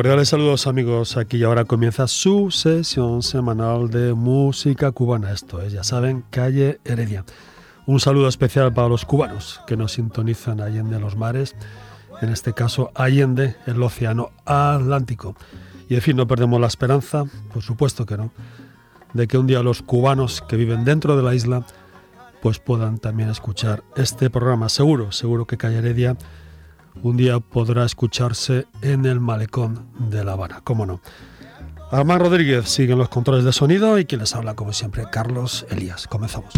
Cordiales saludos amigos, aquí y ahora comienza su sesión semanal de música cubana. Esto es, ya saben, Calle Heredia. Un saludo especial para los cubanos que nos sintonizan allende los mares, en este caso allende el océano Atlántico. Y en fin, no perdemos la esperanza, por supuesto que no, de que un día los cubanos que viven dentro de la isla pues puedan también escuchar este programa. Seguro, seguro que Calle Heredia un día podrá escucharse en el malecón de La Habana, cómo no. Armán Rodríguez sigue en los controles de sonido y quien les habla, como siempre, Carlos Elías. Comenzamos.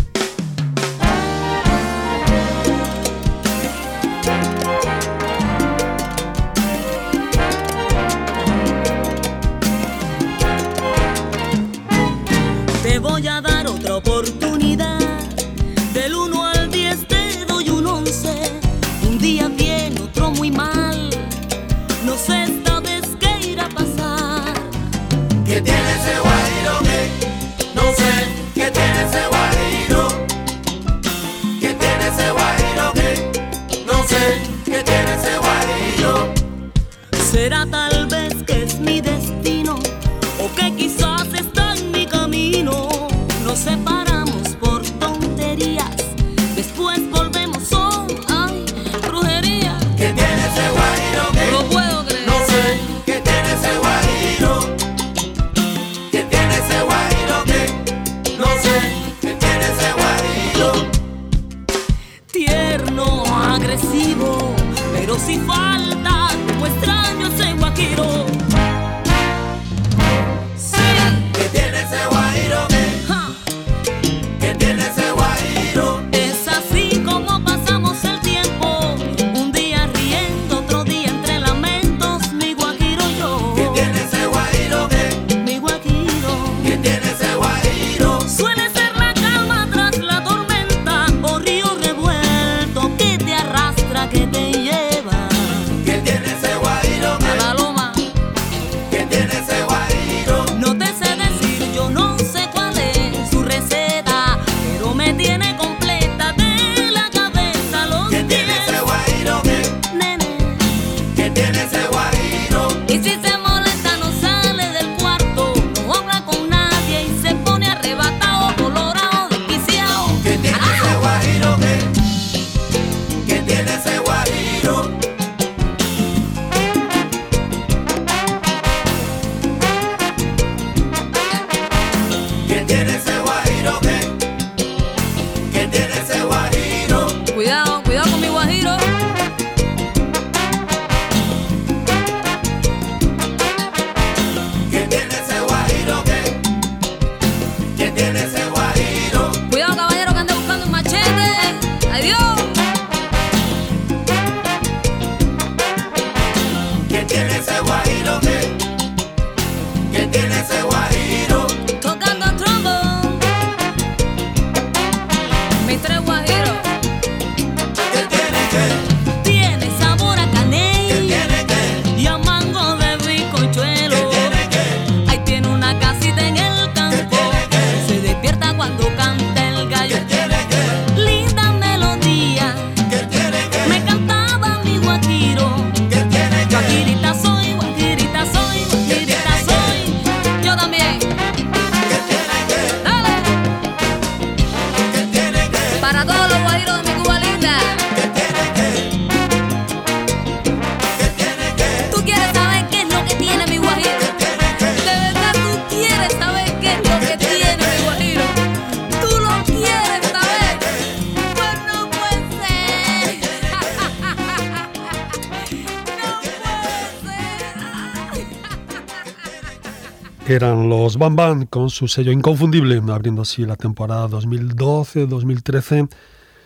Bam con su sello inconfundible, abriendo así la temporada 2012-2013.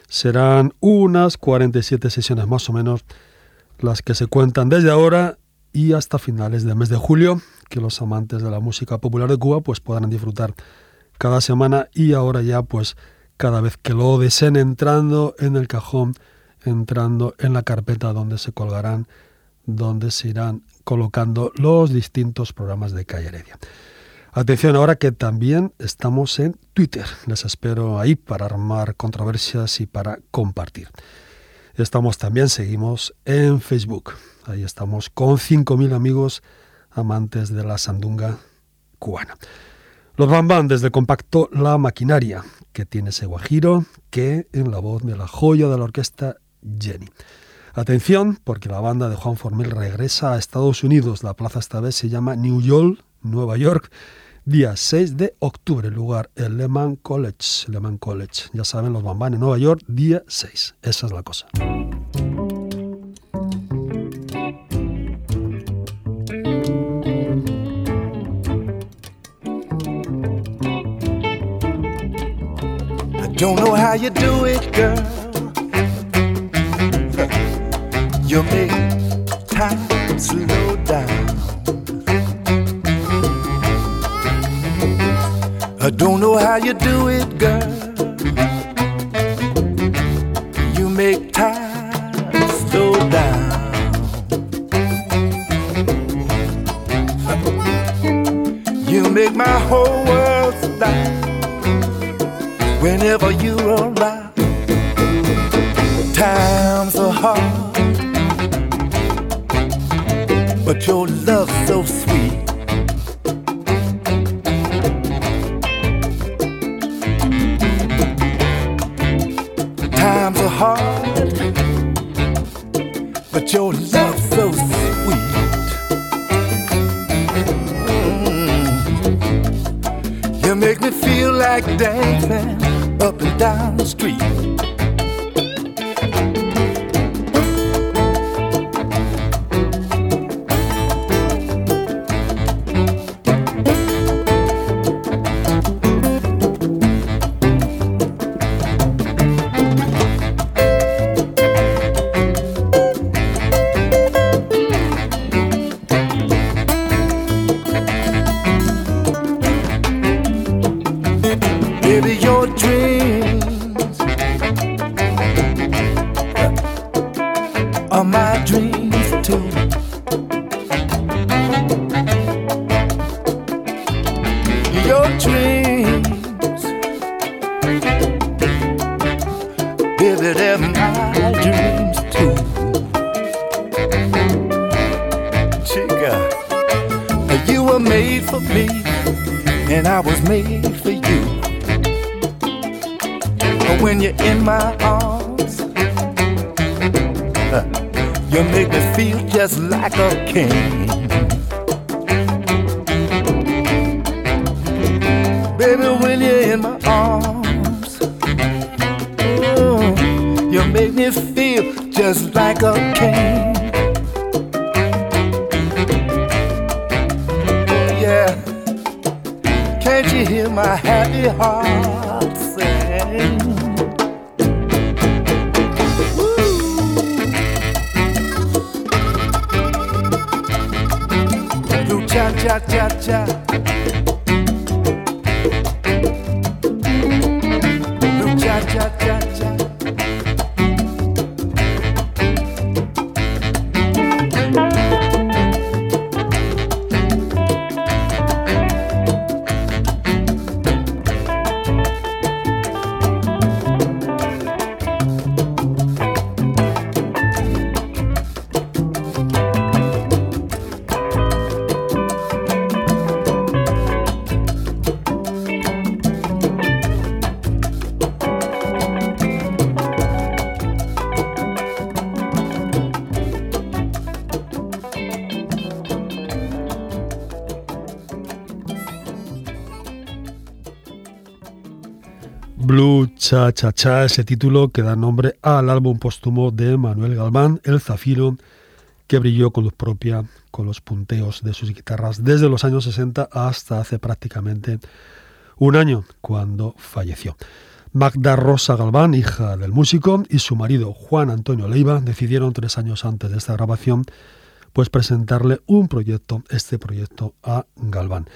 Serán unas 47 sesiones más o menos las que se cuentan desde ahora y hasta finales del mes de julio, que los amantes de la música popular de Cuba pues podrán disfrutar cada semana y ahora ya pues cada vez que lo deseen entrando en el cajón, entrando en la carpeta donde se colgarán, donde se irán colocando los distintos programas de Calle Heredia. Atención ahora que también estamos en Twitter. Les espero ahí para armar controversias y para compartir. Estamos también, seguimos en Facebook. Ahí estamos con 5.000 amigos amantes de la sandunga cubana. Los Bam desde compacto La Maquinaria, que tiene ese guajiro, que en la voz de la joya de la orquesta Jenny. Atención, porque la banda de Juan Formel regresa a Estados Unidos. La plaza esta vez se llama New York, Nueva York, día 6 de octubre, lugar el Lehman College. Lehman College, ya saben, los Bambán en Nueva York, día 6. Esa es la cosa. Don't know how you do it, girl. You make time slow I don't know how you do it, girl. You make time slow down. You make my whole world stop whenever you're around. Times are hard, but your love's so sweet. But your love's so sweet. Mm. You make me feel like dancing up and down the street. Cha Cha ese título que da nombre al álbum póstumo de Manuel Galván, El Zafiro, que brilló con luz propia, con los punteos de sus guitarras desde los años 60 hasta hace prácticamente un año, cuando falleció. Magda Rosa Galván, hija del músico, y su marido Juan Antonio Leiva decidieron tres años antes de esta grabación pues presentarle un proyecto, este proyecto a Galván.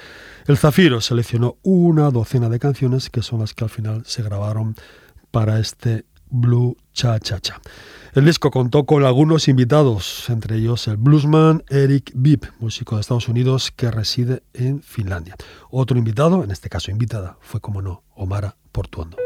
El Zafiro seleccionó una docena de canciones que son las que al final se grabaron para este Blue Cha Cha Cha. El disco contó con algunos invitados, entre ellos el bluesman Eric Bibb, músico de Estados Unidos que reside en Finlandia. Otro invitado, en este caso invitada, fue como no, Omara Portuondo.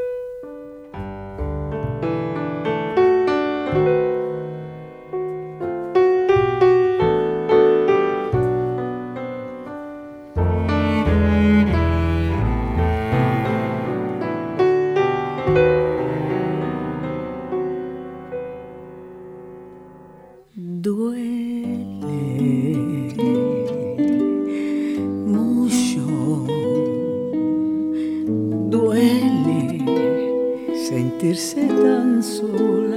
Sin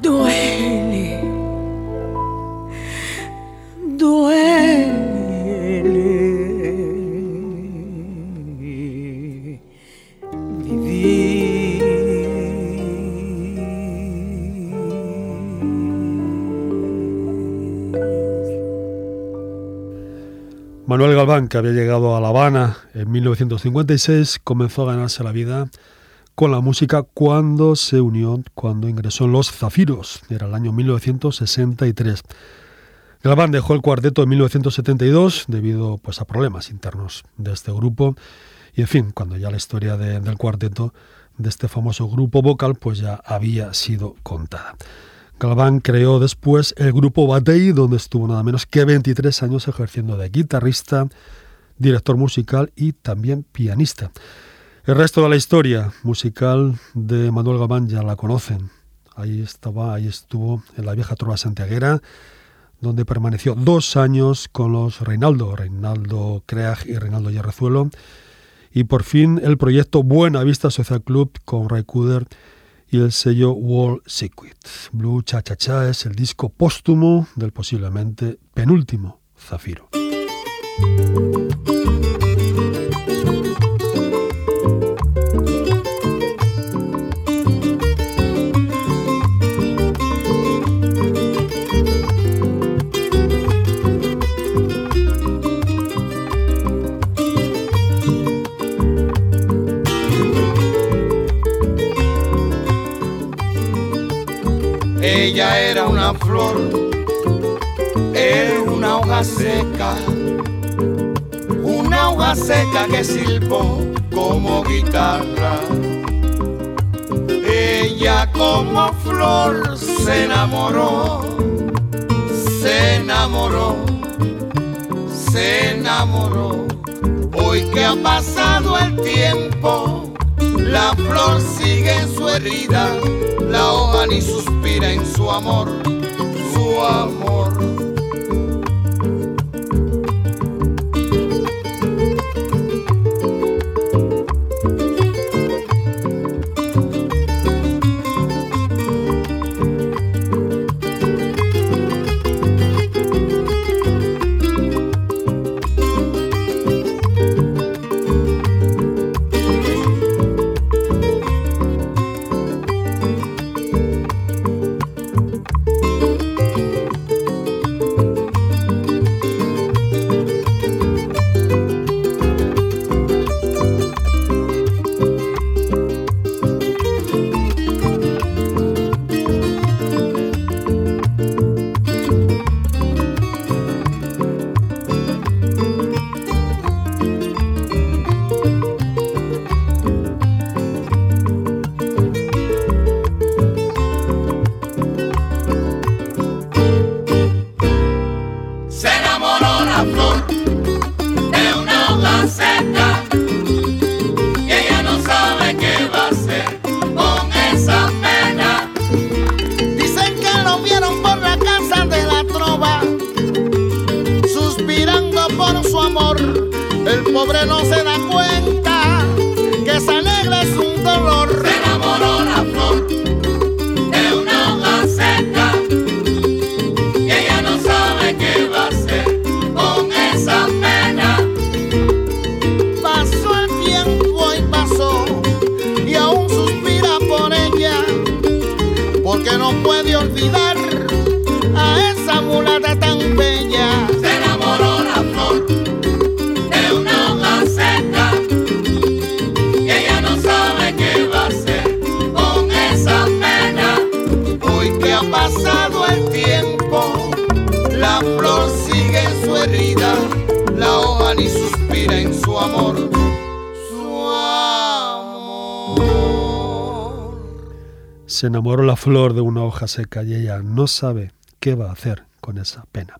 Duele, duele. Vivir. Manuel Galván, que había llegado a La Habana en 1956 comenzó a ganarse la vida con la música cuando se unió, cuando ingresó en Los Zafiros, era el año 1963. Galván dejó el cuarteto en 1972 debido pues, a problemas internos de este grupo y en fin, cuando ya la historia del cuarteto de este famoso grupo vocal pues ya había sido contada. Galván creó después el grupo Batey, donde estuvo nada menos que 23 años ejerciendo de guitarrista, director musical y también pianista. El resto de la historia musical de Manuel Gabán ya la conocen. Ahí estaba, ahí estuvo en la vieja trova santiaguera, donde permaneció dos años con los Reinaldo, Reinaldo Creag y Reinaldo Yerrezuelo, y por fin el proyecto Buena Vista Social Club con Ray Kuder y el sello Wall Circuit. Blue Cha Cha Cha es el disco póstumo del posiblemente penúltimo Zafiro. Ella era una flor, era una hoja seca una hoja seca que silbó como guitarra. Ella como flor se enamoró, se enamoró, se enamoró. Hoy que ha pasado el tiempo, la flor sigue en su herida, la hoja ni suspira en su amor, su amor. La flor de una hoja seca y ella no sabe qué va a hacer con esa pena.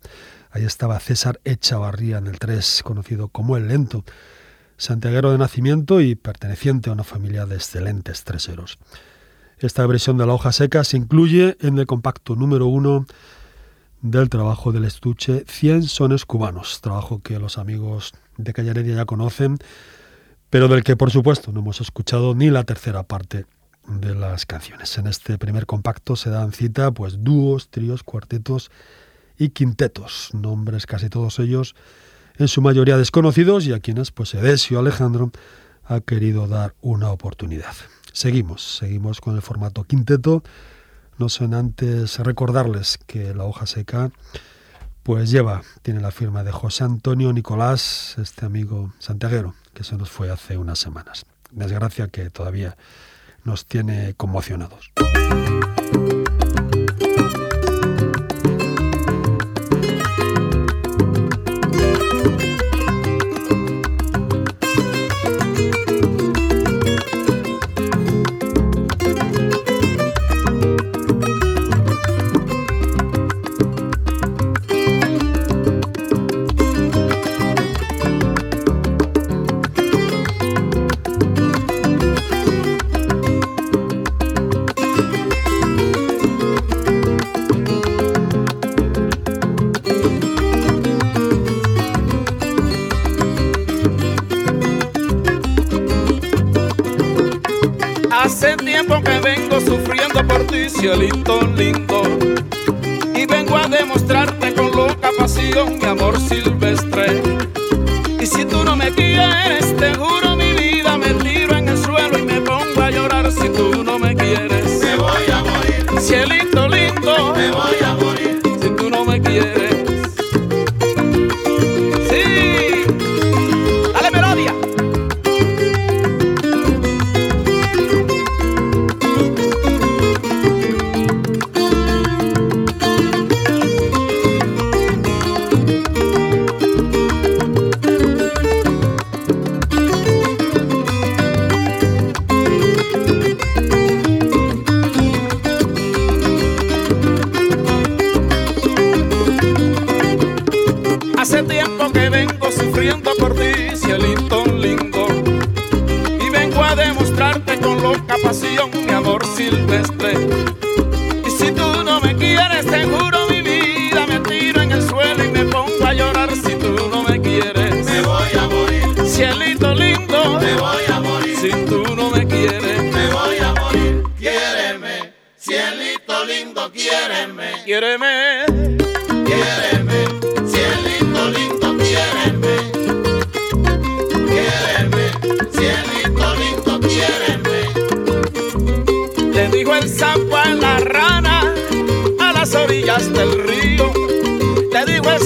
Ahí estaba César Echavarría en el 3, conocido como El Lento, santiaguero de nacimiento y perteneciente a una familia de excelentes treseros. Esta versión de la hoja seca se incluye en el compacto número uno del trabajo del estuche 100 sones cubanos, trabajo que los amigos de Calle Heredia ya conocen, pero del que por supuesto no hemos escuchado ni la tercera parte de las canciones. En este primer compacto se dan cita pues dúos, tríos, cuartetos y quintetos, nombres casi todos ellos en su mayoría desconocidos y a quienes pues Edesio Alejandro ha querido dar una oportunidad. Seguimos, seguimos con el formato quinteto. No son antes recordarles que la hoja seca pues lleva, tiene la firma de José Antonio Nicolás, este amigo santiaguero que se nos fue hace unas semanas. Desgracia que todavía nos tiene conmocionados. Por ti,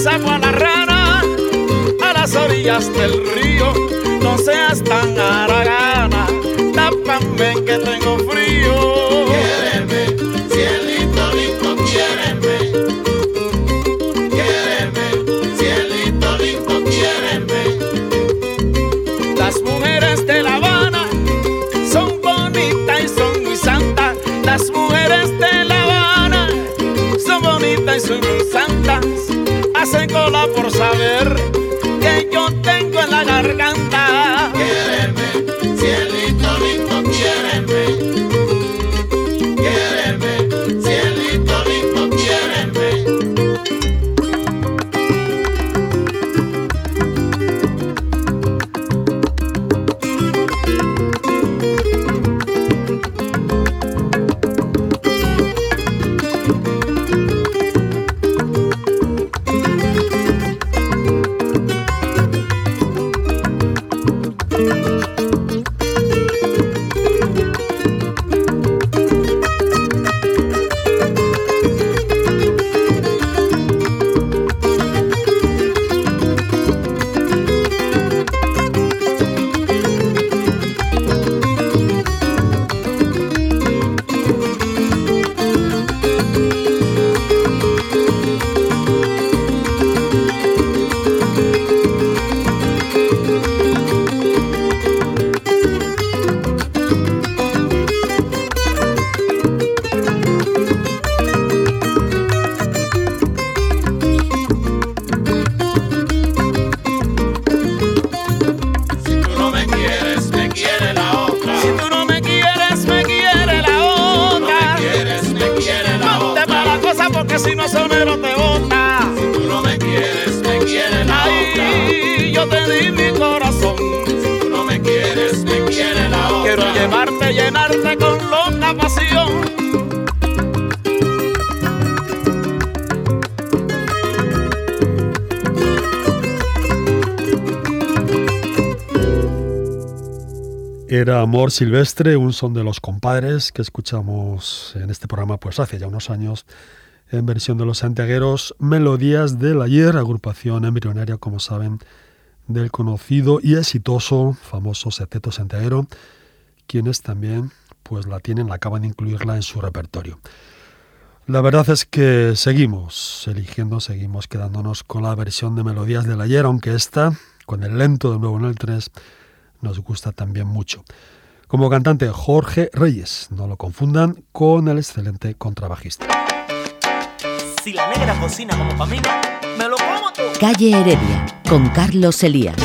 Sapo a la rana a las orillas del río. No seas tan haragana, tápame que tengo frío. Quiéreme, cielito lindo, quiéreme. Quiéreme, cielito lindo, quiéreme. Las mujeres de La Habana son bonitas y son muy santas. Las mujeres de La Habana son bonitas y son muy santas. Hacen cola por saber que yo tengo en la garganta. Era Amor Silvestre, un son de los compadres que escuchamos en este programa pues hace ya unos años en versión de los santiagueros Melodías del Ayer, agrupación embrionaria, como saben, del conocido y exitoso famoso Seteto Santiaguero, quienes también pues la tienen, acaban de incluirla en su repertorio. La verdad es que seguimos eligiendo, seguimos quedándonos con la versión de Melodías del Ayer, aunque esta, con el lento de nuevo en el 3, nos gusta también mucho. Como cantante Jorge Reyes, no lo confundan con el excelente contrabajista. Si la negra cocina como mí, me lo como tú. Calle Heredia, con Carlos Elías.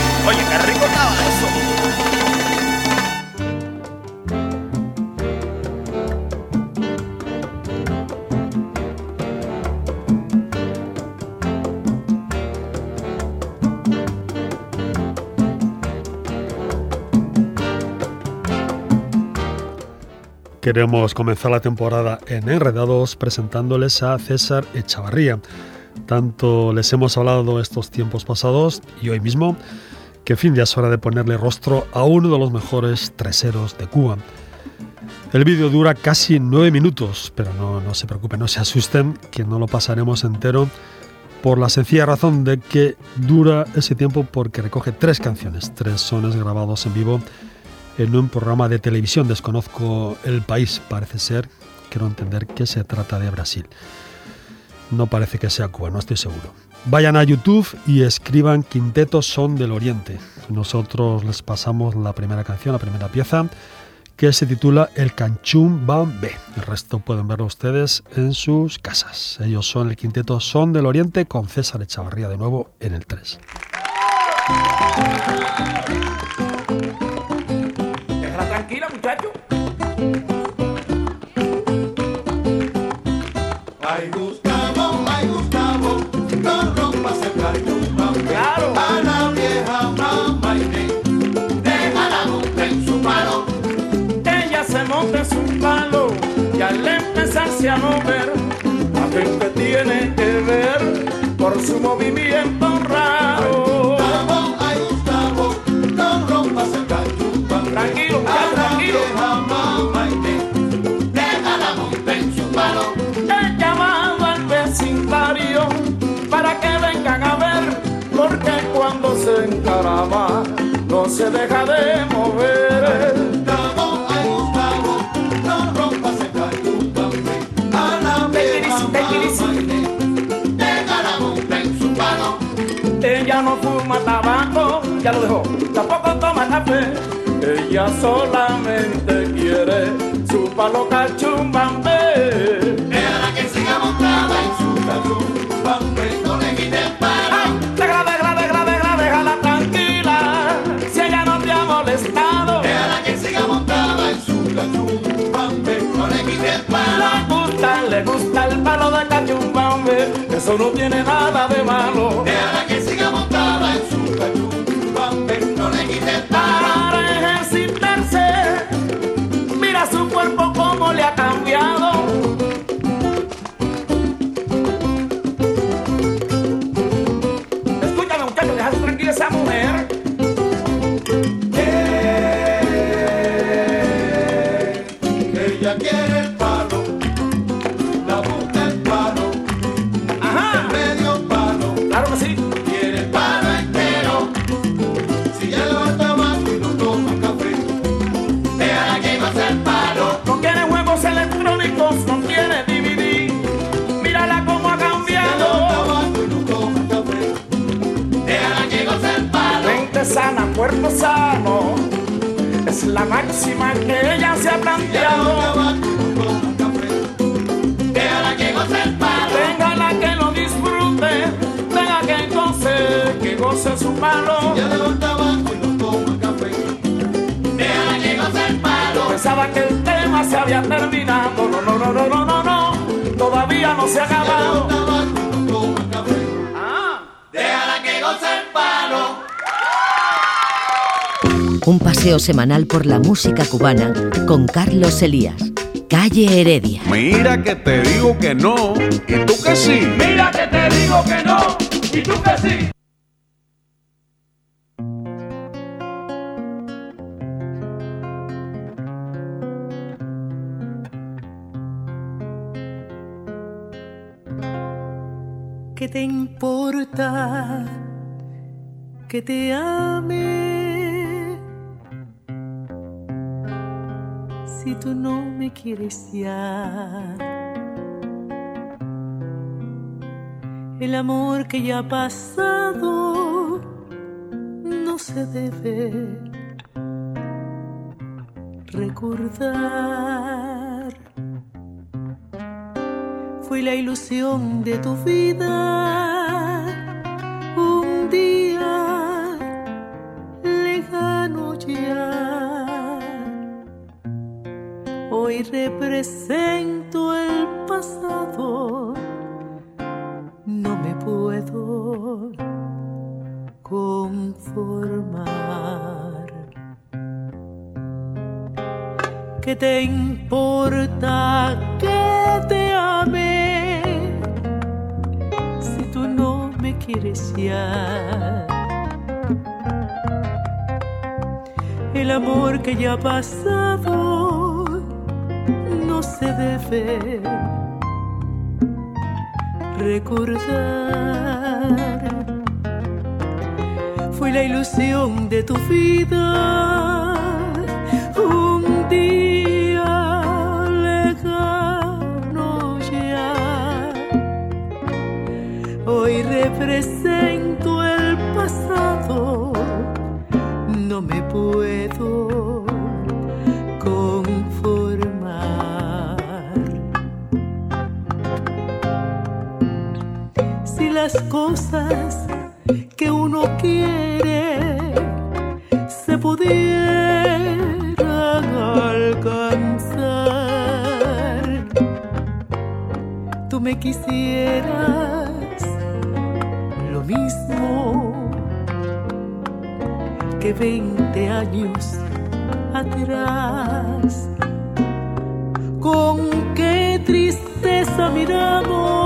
Queremos comenzar la temporada en Enredados presentándoles a César Echavarría. Tanto les hemos hablado estos tiempos pasados y hoy mismo que fin ya es hora de ponerle rostro a uno de los mejores treseros de Cuba. El vídeo dura casi nueve minutos, pero no, no se preocupen, no se asusten, que no lo pasaremos entero por la sencilla razón de que dura ese tiempo porque recoge tres canciones, tres sones grabados en vivo en un programa de televisión. Desconozco el país, parece ser, quiero entender que se trata de Brasil. No parece que sea Cuba, no estoy seguro. Vayan a YouTube y escriban Quinteto Son del Oriente. Nosotros les pasamos la primera canción, la primera pieza, que se titula El Canchún Bambé. El resto pueden verlo ustedes en sus casas. Ellos son el quinteto Son del Oriente con César Echavarría de nuevo en el 3. A mover, la gente tiene que ver por su movimiento raro. Gustavo, ay Gustavo, no rompas el cachumba. Tranquilo, A muchacho, la tranquilo. Inés, déjala montar en su palo. He llamado al vecindario para que vengan a ver, porque cuando se encarama no se deja de mover. Ella no fuma tabaco, ya lo dejó, tampoco toma café. Ella solamente quiere su palo cachumbambé. Déjala que siga montada en su cachumba, no le quiten palo. Ay, déjala, déjala, déjala, déjala, déjala tranquila, si ella no te ha molestado. Déjala que siga montada en su cachumba, no le quiten palo. Le gusta, le gusta el palo de cachumbambe, eso no tiene nada de malo. Déjala máxima que ella se ha planteado. déjala que goce el palo. Téngala que lo disfrute, tenga que goce, que goce su palo. Ya tabaco y no toma café, déjala que goce el palo. Pensaba que el tema se había terminado, no, no, no, no, no, no, no, todavía no se ha acabado. Paseo semanal por la música cubana con Carlos Elías. Calle Heredia. Mira que te digo que no, y tú que sí. Mira que te digo que no, y tú que sí. ¿Qué te importa que te ame? Tú no me quieres ya. El amor que ya ha pasado no se debe recordar fui la ilusión de tu vida. Si las cosas que uno quiere se pudieran alcanzar. Tú me quisieras lo mismo que 20 años atrás. Con qué tristeza miramos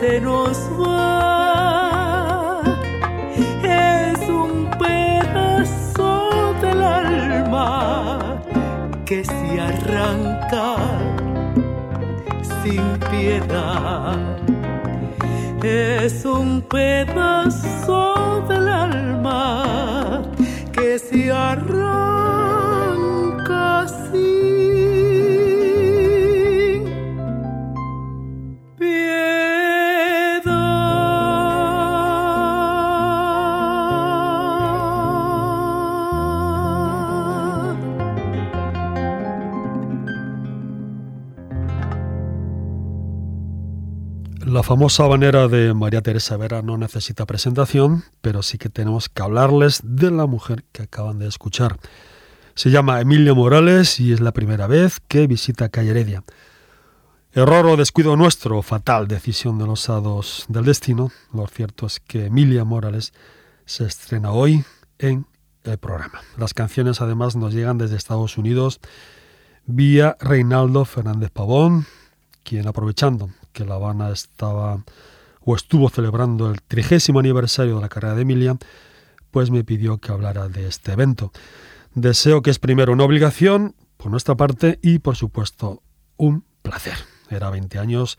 se nos va. Es un pedazo del alma que se arranca sin piedad. Es un pedazo del alma que se arranca famosa habanera de María Teresa Vera no necesita presentación, pero sí que tenemos que hablarles de la mujer que acaban de escuchar. Se llama Emilia Morales y es la primera vez que visita Calle Heredia. Error o descuido nuestro, fatal decisión de los hados del destino. Lo cierto es que Emilia Morales se estrena hoy en el programa. Las canciones además nos llegan desde Estados Unidos vía Reinaldo Fernández Pavón, quien aprovechando que La Habana estaba o estuvo celebrando el trigésimo aniversario de la carrera de Emilia, pues me pidió que hablara de este evento. Deseo que es primero una obligación por nuestra parte y por supuesto un placer. Era 20 años,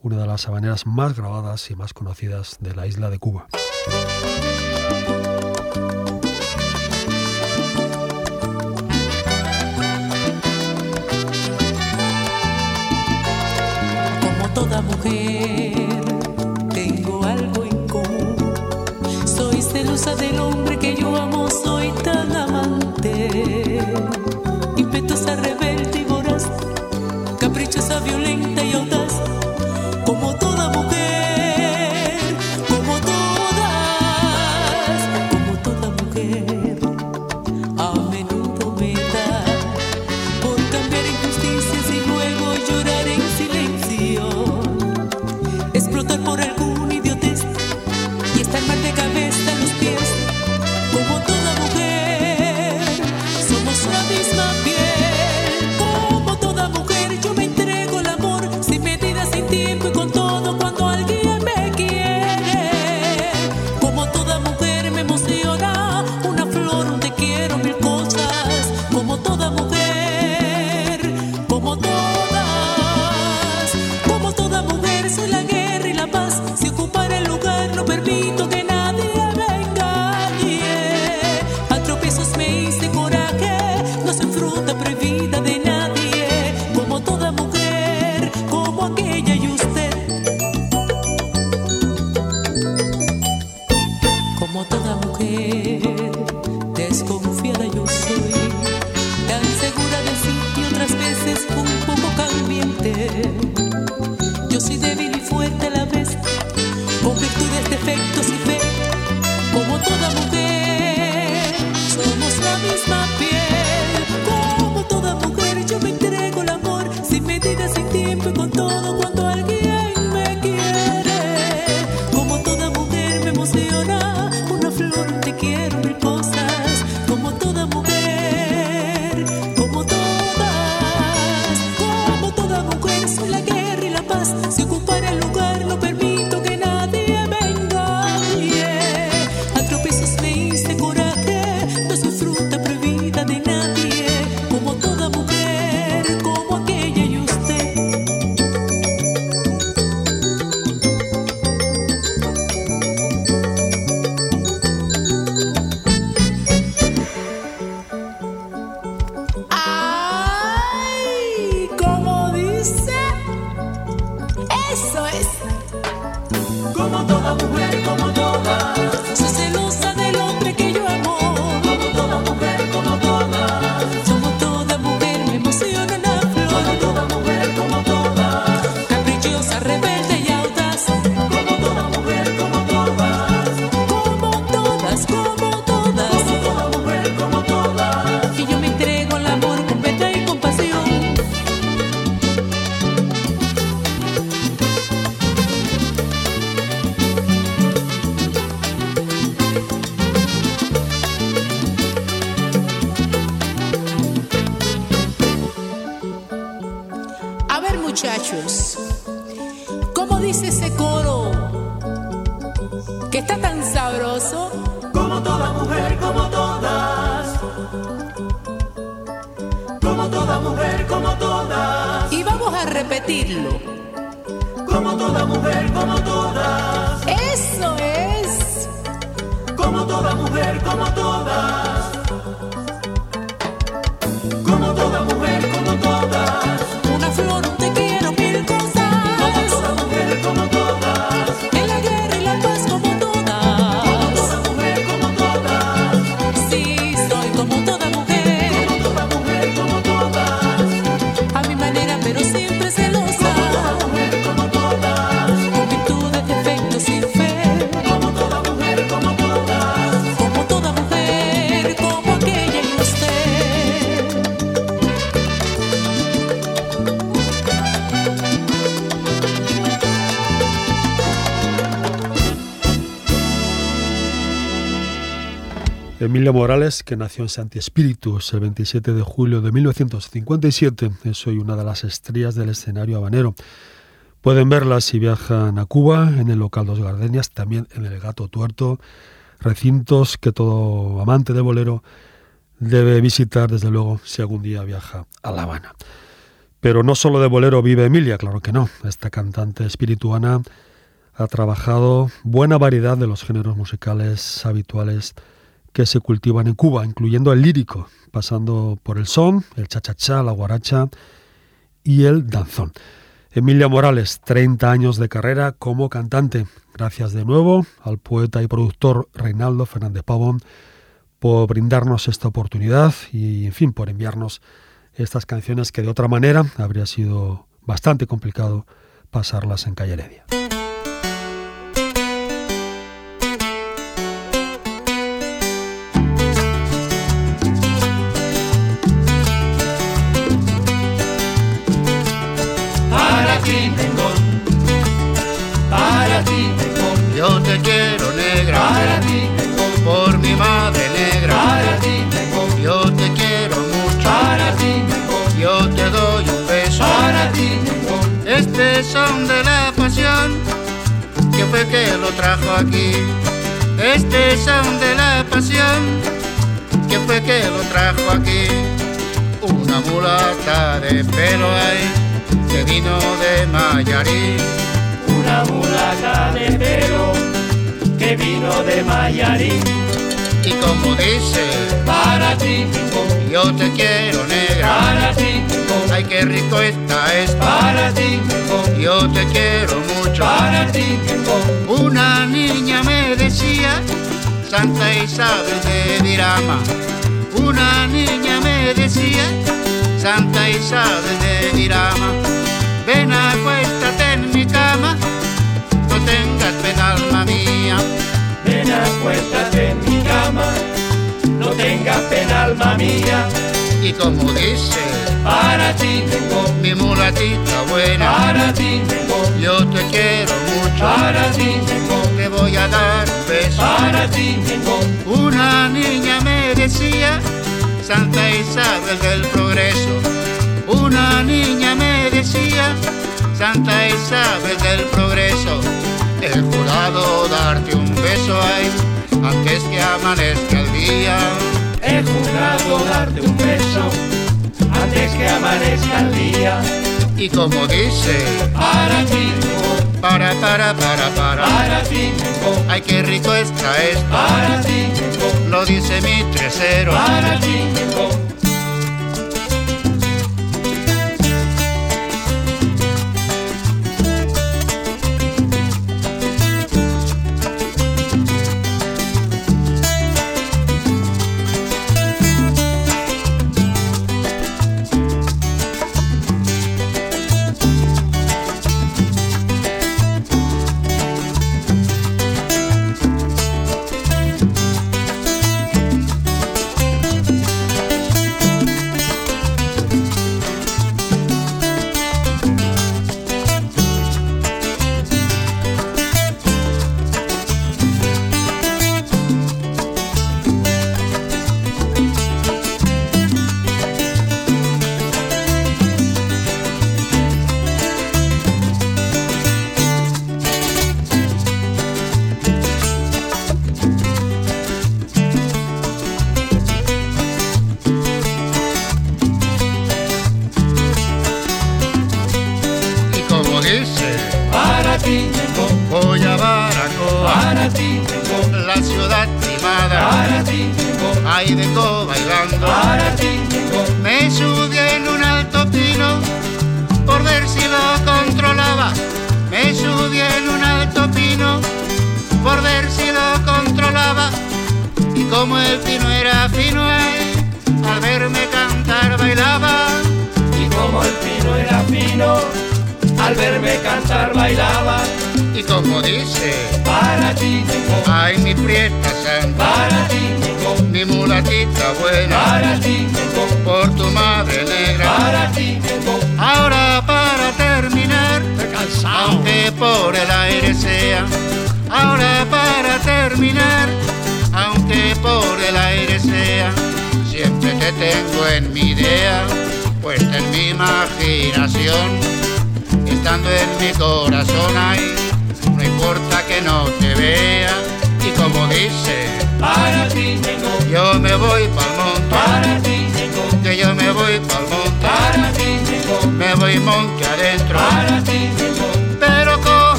una de las habaneras más grabadas y más conocidas de la isla de Cuba. Mujer, tengo algo en común. Soy celosa del hombre trust. Morales, que nació en Santi Espíritus el 27 de julio de 1957, es hoy una de las estrellas del escenario habanero. Pueden verla si viajan a Cuba, en el local Dos Gardenias, también en el Gato Tuerto, recintos que todo amante de bolero debe visitar, desde luego, si algún día viaja a La Habana. Pero no solo de bolero vive Emilia, claro que no. Esta cantante espirituana ha trabajado buena variedad de los géneros musicales habituales que se cultivan en Cuba, incluyendo el lírico, pasando por el son, el cha-cha-cha, la guaracha y el danzón. Emilia Morales, 30 años de carrera como cantante. Gracias de nuevo al poeta y productor Reinaldo Fernández Pavón por brindarnos esta oportunidad y, en fin, por enviarnos estas canciones que de otra manera habría sido bastante complicado pasarlas en Calle Heredia. Para ti tengo, por mi madre negra. para ti tengo, Yo te quiero mucho, para ti tengo, yo te doy un beso. para ti tengo, Este son de la pasión, que fue que lo trajo aquí. Este son de la pasión, que fue que lo trajo aquí. Una mulata de pelo ahí, que vino de Mayarí. una mulata de pelo que vino de Mayarín. Y como dice, Para ti yo te quiero negra. para ti Ay, qué rico está esto. para ti Yo te quiero mucho. para ti Una niña me decía, Santa Isabel de Dirama. Una niña me decía, Santa Isabel de Dirama, ven acuéstate alma mía. Acuéstate en mi cama, no tengas pena alma mía. Y como dice, para ti tengo mi mulatita buena, para ti tengo yo te quiero mucho, para ti tengo te voy a dar un beso, para ti tengo una niña me decía, Santa Isabel del Progreso, una niña me decía, Santa Isabel del Progreso, he jurado darte un beso ahí, antes que amanezca el día. He jurado darte un beso antes que amanezca el día. Y como dice, para ti para, para, para, para, para ti ay qué rico está esto, para ti lo dice mi tresero, para ti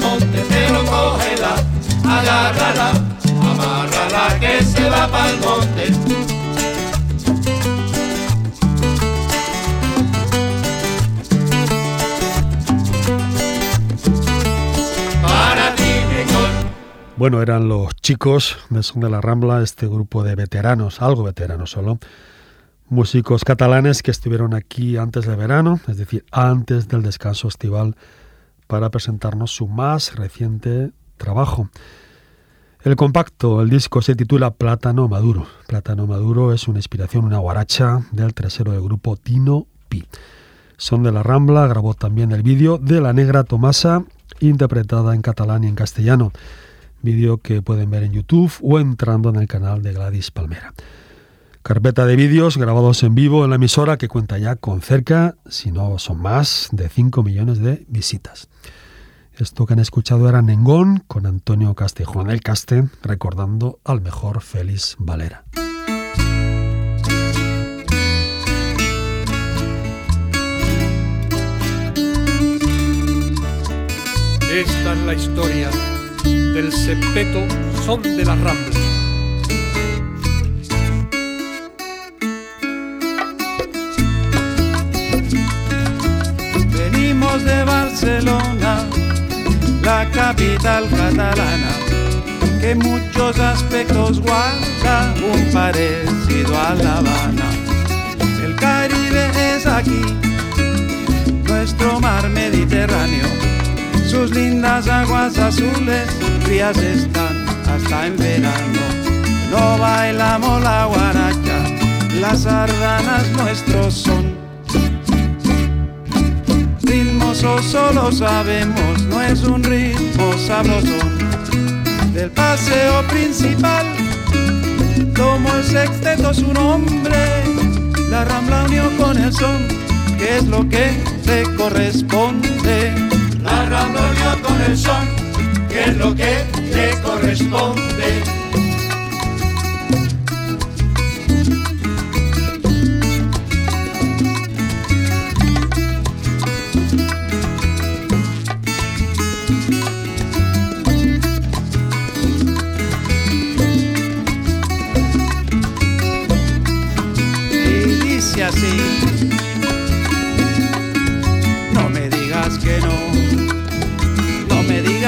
monte. Cógela, agárrala, amárrala que se va monte. Bueno, eran los chicos de Son de la Rambla, este grupo de veteranos, algo veteranos solo, músicos catalanes que estuvieron aquí antes del verano, es decir, antes del descanso estival, para presentarnos su más reciente trabajo. El compacto, el disco se titula Plátano Maduro. Plátano Maduro es una inspiración, una guaracha del tercero del grupo Tino Pi. Son de la Rambla grabó también el vídeo de La Negra Tomasa, interpretada en catalán y en castellano. Vídeo que pueden ver en YouTube o entrando en el canal de Gladys Palmera. Carpeta de vídeos grabados en vivo en la emisora que cuenta ya con cerca, si no son más, de 5 millones de visitas. Esto que han escuchado era Nengón con Antonio Castejón el Caste, recordando al mejor Félix Valera. Esta es la historia del septeto Son de la Rambla. la capital catalana, que en muchos aspectos guarda un parecido a La Habana. El Caribe es aquí, nuestro mar Mediterráneo, sus lindas aguas azules, frías están hasta en verano. No bailamos la guaracha, las sardanas nuestros son. Ritmoso solo sabemos, no es un ritmo sabrosón. Del paseo principal, como el sexteto su nombre, la rambla unió con el son, que es lo que te corresponde. La rambla unió con el son, que es lo que te corresponde.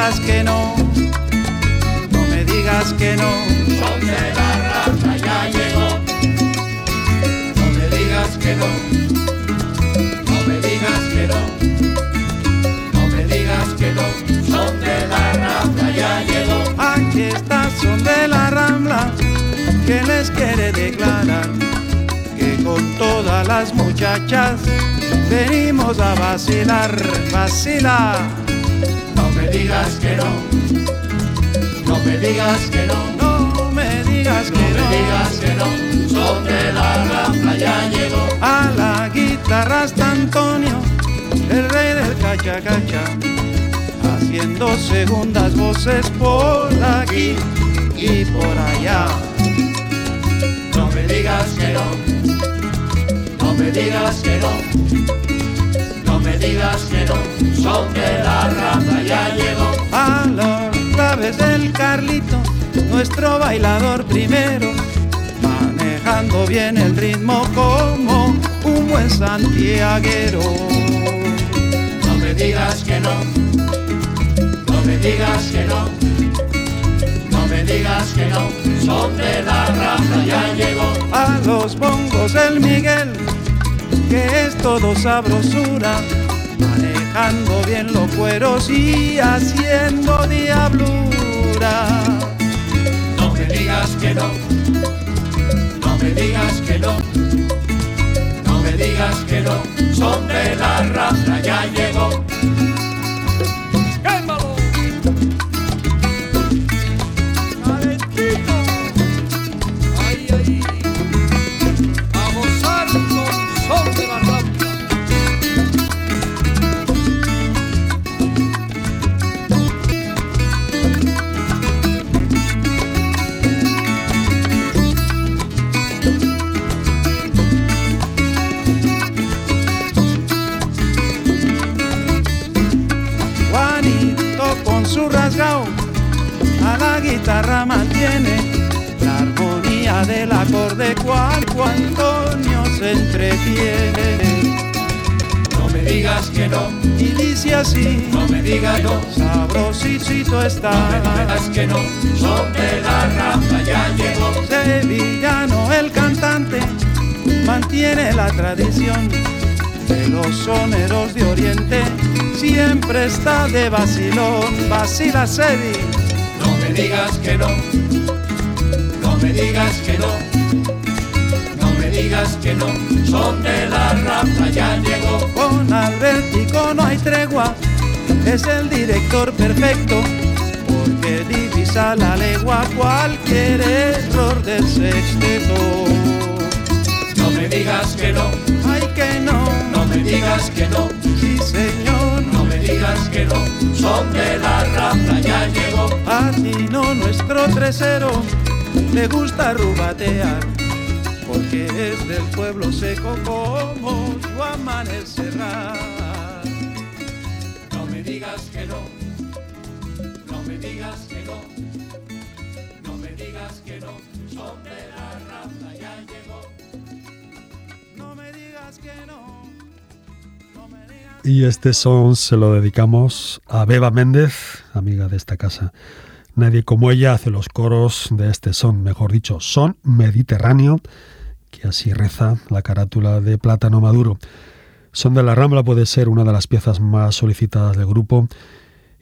Digas que no, no me digas que no. Son de la raza ya llegó. No me digas que no. No me digas que no. No me digas que no. Son de la raza ya llegó. Aquí está son de la rambla que les quiere declarar que con todas las muchachas venimos a vacilar, vacilar. No me digas que no. No me digas que no. No me digas No que me no. digas que no. Son de la raza ya llegó. A la guitarra está Antonio, el rey del cacha cacha, haciendo segundas voces por aquí y por allá. No me digas que no. No me digas que no. No me digas que no. Son de la raza ya llegó. A los claves del Carlito, nuestro bailador primero, manejando bien el ritmo como un buen santiaguero. No me digas que no. No me digas que no. No me digas que no. Son de la raza ya llegó. a los bongos del Miguel, que es todo sabrosura, manejando bien los cueros y haciendo diablura. No me digas que no. No me digas que no. No me digas que no. Son de la raza ya llegó. La guitarra mantiene la armonía del acorde cual Antonio se entretiene. No me digas que no. Y dice así, No me digas no. sabrosito está. No me digas que no. Son de la raza ya llegó. Sevillano el cantante mantiene la tradición de los soneros de Oriente. Siempre está de vacilón, vacila Sevi. No me digas que no. No me digas que no. No me digas que no. Son de la raza ya llegó. Con Albertico no hay tregua, es el director perfecto, porque divisa la legua cualquier error del sexteto. No me digas que no. Ay que no, No me digas que no. sí señor, No que no. Son de la raza ya llegó. a ti no nuestro tresero le gusta rubatear, porque es del pueblo seco como su amanecerá. No me digas que no. No me digas que no. No me digas que no. Son de la raza ya llegó. No me digas que no. no me digas y este son se lo dedicamos a Beba Méndez, amiga de esta casa. Nadie como ella hace los coros de este son, mejor dicho, son mediterráneo, que así reza la carátula de Plátano Maduro. Son de la Rambla puede ser una de las piezas más solicitadas del grupo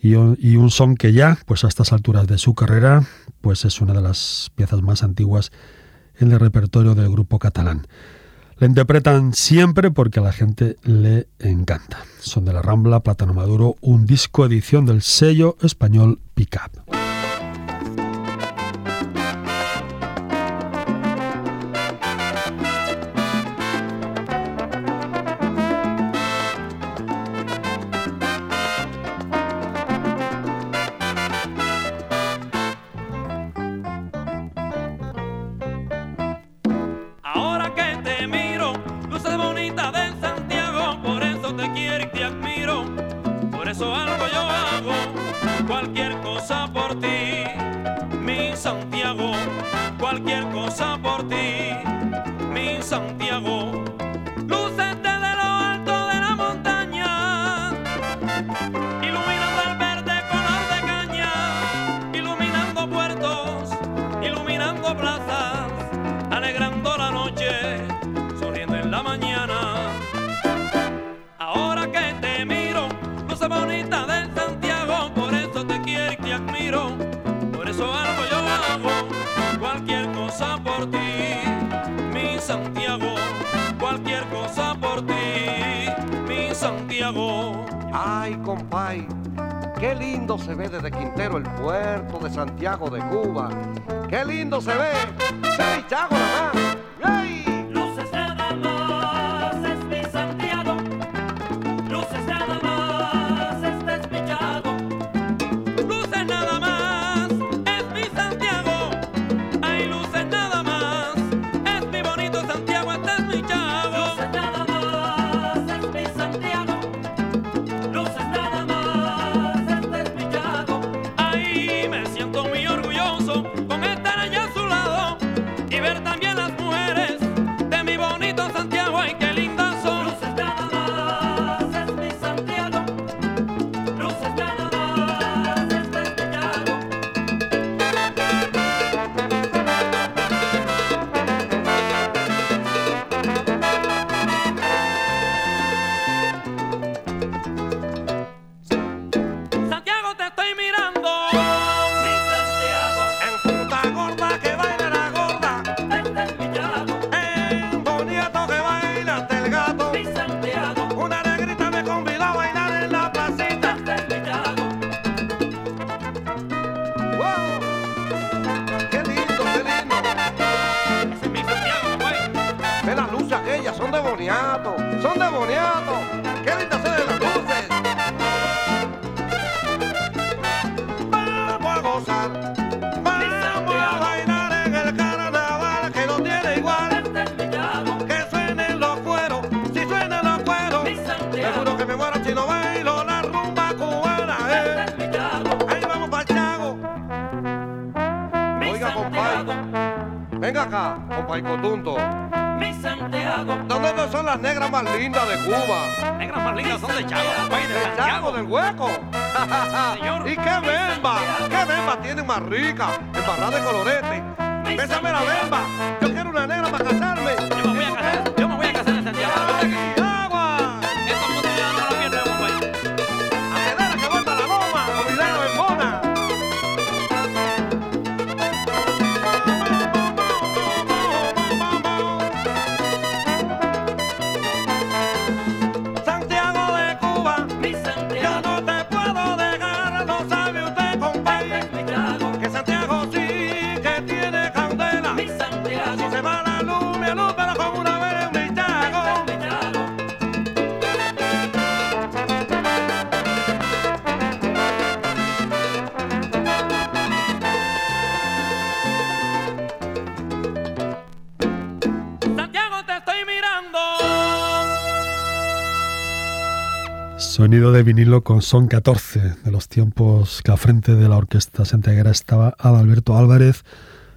y un, son que ya, pues a estas alturas de su carrera, pues es una de las piezas más antiguas en el repertorio del grupo catalán. La interpretan siempre porque a la gente le encanta. Son de la Rambla, Plátano Maduro, un disco edición del sello español Pickup. cualquier cosa por Santiago, cualquier cosa por ti, mi Santiago. Ay, compay, qué lindo se ve desde Quintero el puerto de Santiago de Cuba. Qué lindo se ve, seis nada. el hueco. Señor, y qué bemba, qué bemba tienen más rica, embarrada de colorete. Bésame la bemba, yo quiero una negra para casarme. Sonido de vinilo con Son 14, de los tiempos que al frente de la orquesta santiaguera estaba Adalberto Álvarez,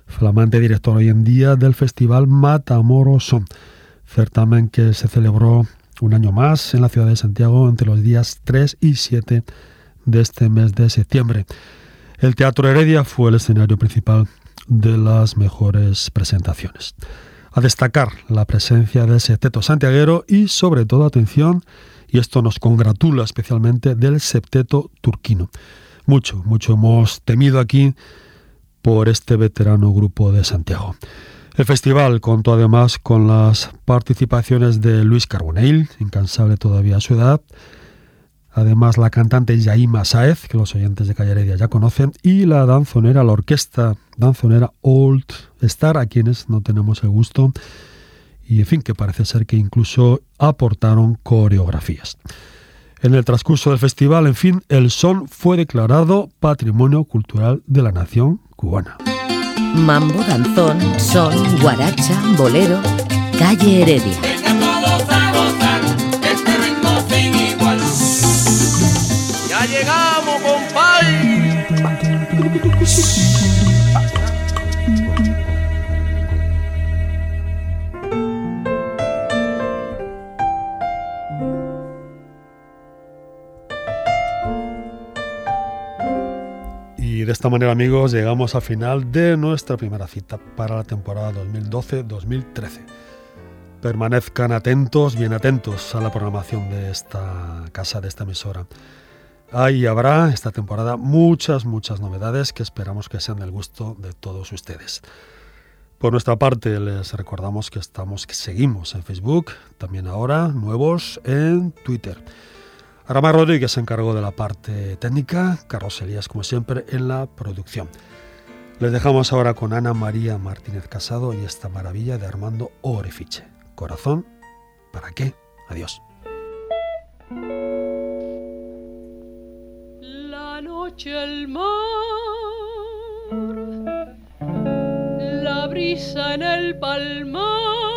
flamante director hoy en día del festival Matamoros Son, certamen que se celebró un año más en la ciudad de Santiago entre los días 3 y 7 de este mes de septiembre. El Teatro Heredia fue el escenario principal de las mejores presentaciones. A destacar la presencia de ese teto santiaguero y sobre todo atención y esto nos congratula especialmente, del septeto turquino. Mucho, mucho hemos temido aquí por este veterano grupo de Santiago. El festival contó además con las participaciones de Luis Carbonell, incansable todavía a su edad, además la cantante Yaima Saez, que los oyentes de Calle ya conocen, y la danzonera, la orquesta danzonera Old Star, a quienes no tenemos el gusto, y en fin, que parece ser que incluso aportaron coreografías. En el transcurso del festival, en fin, el son fue declarado Patrimonio Cultural de la Nación Cubana. Mambo, danzón, son, guaracha, bolero, calle Heredia. Ya llegamos, compadre. De esta manera, amigos, llegamos al final de nuestra primera cita para la temporada 2012-2013. Permanezcan atentos, bien atentos a la programación de esta casa, de esta emisora. Ahí habrá esta temporada muchas, muchas novedades que esperamos que sean del gusto de todos ustedes. Por nuestra parte, les recordamos que estamos, que seguimos en Facebook, también ahora nuevos en Twitter. Arama Rodríguez se encargó de la parte técnica, Carlos Elías, como siempre, en la producción. Les dejamos ahora con Ana María Martínez Casado y esta maravilla de Armando Orefiche. Corazón, ¿para qué? Adiós. La noche, el mar, la brisa en el palmar,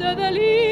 de delirio.